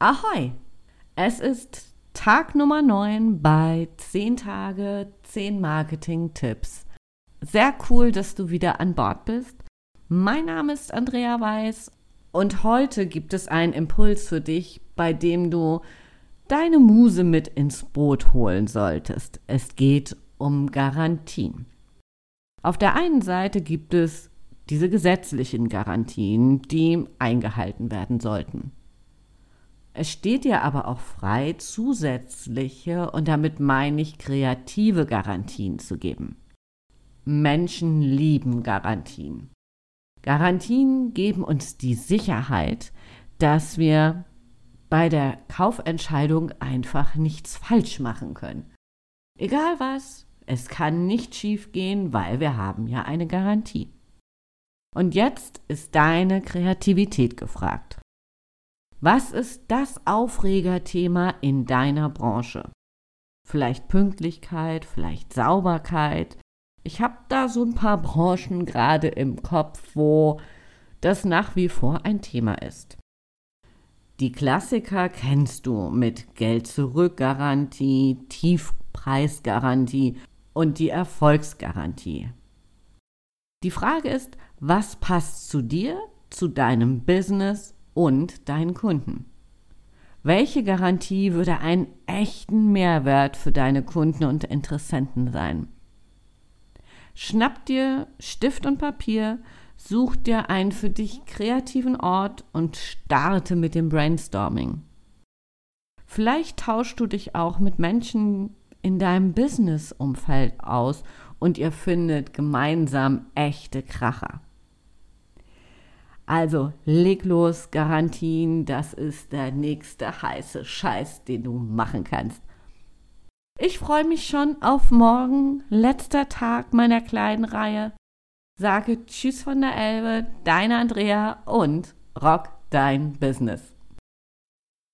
Ahoi! Es ist Tag Nummer 9 bei 10 Tage, 10 Marketing-Tipps. Sehr cool, dass du wieder an Bord bist. Mein Name ist Andrea Weiß und heute gibt es einen Impuls für dich, bei dem du deine Muse mit ins Boot holen solltest. Es geht um Garantien. Auf der einen Seite gibt es diese gesetzlichen Garantien, die eingehalten werden sollten. Es steht dir aber auch frei, zusätzliche, und damit meine ich kreative Garantien zu geben. Menschen lieben Garantien. Garantien geben uns die Sicherheit, dass wir bei der Kaufentscheidung einfach nichts falsch machen können. Egal was, es kann nicht schiefgehen, weil wir haben ja eine Garantie. Und jetzt ist deine Kreativität gefragt. Was ist das Aufregerthema in deiner Branche? Vielleicht Pünktlichkeit, vielleicht Sauberkeit. Ich habe da so ein paar Branchen gerade im Kopf, wo das nach wie vor ein Thema ist. Die Klassiker kennst du mit Geld-Zurück-Garantie, Tiefpreisgarantie und die Erfolgsgarantie. Die Frage ist, was passt zu dir, zu deinem Business und deinen Kunden. Welche Garantie würde einen echten Mehrwert für deine Kunden und Interessenten sein? Schnapp dir Stift und Papier, such dir einen für dich kreativen Ort und starte mit dem Brainstorming. Vielleicht tauschst du dich auch mit Menschen in deinem Business-Umfeld aus und ihr findet gemeinsam echte Kracher. Also leg los, Garantien, das ist der nächste heiße Scheiß, den du machen kannst. Ich freue mich schon auf morgen, letzter Tag meiner kleinen Reihe. Sage Tschüss von der Elbe, deine Andrea und rock dein Business.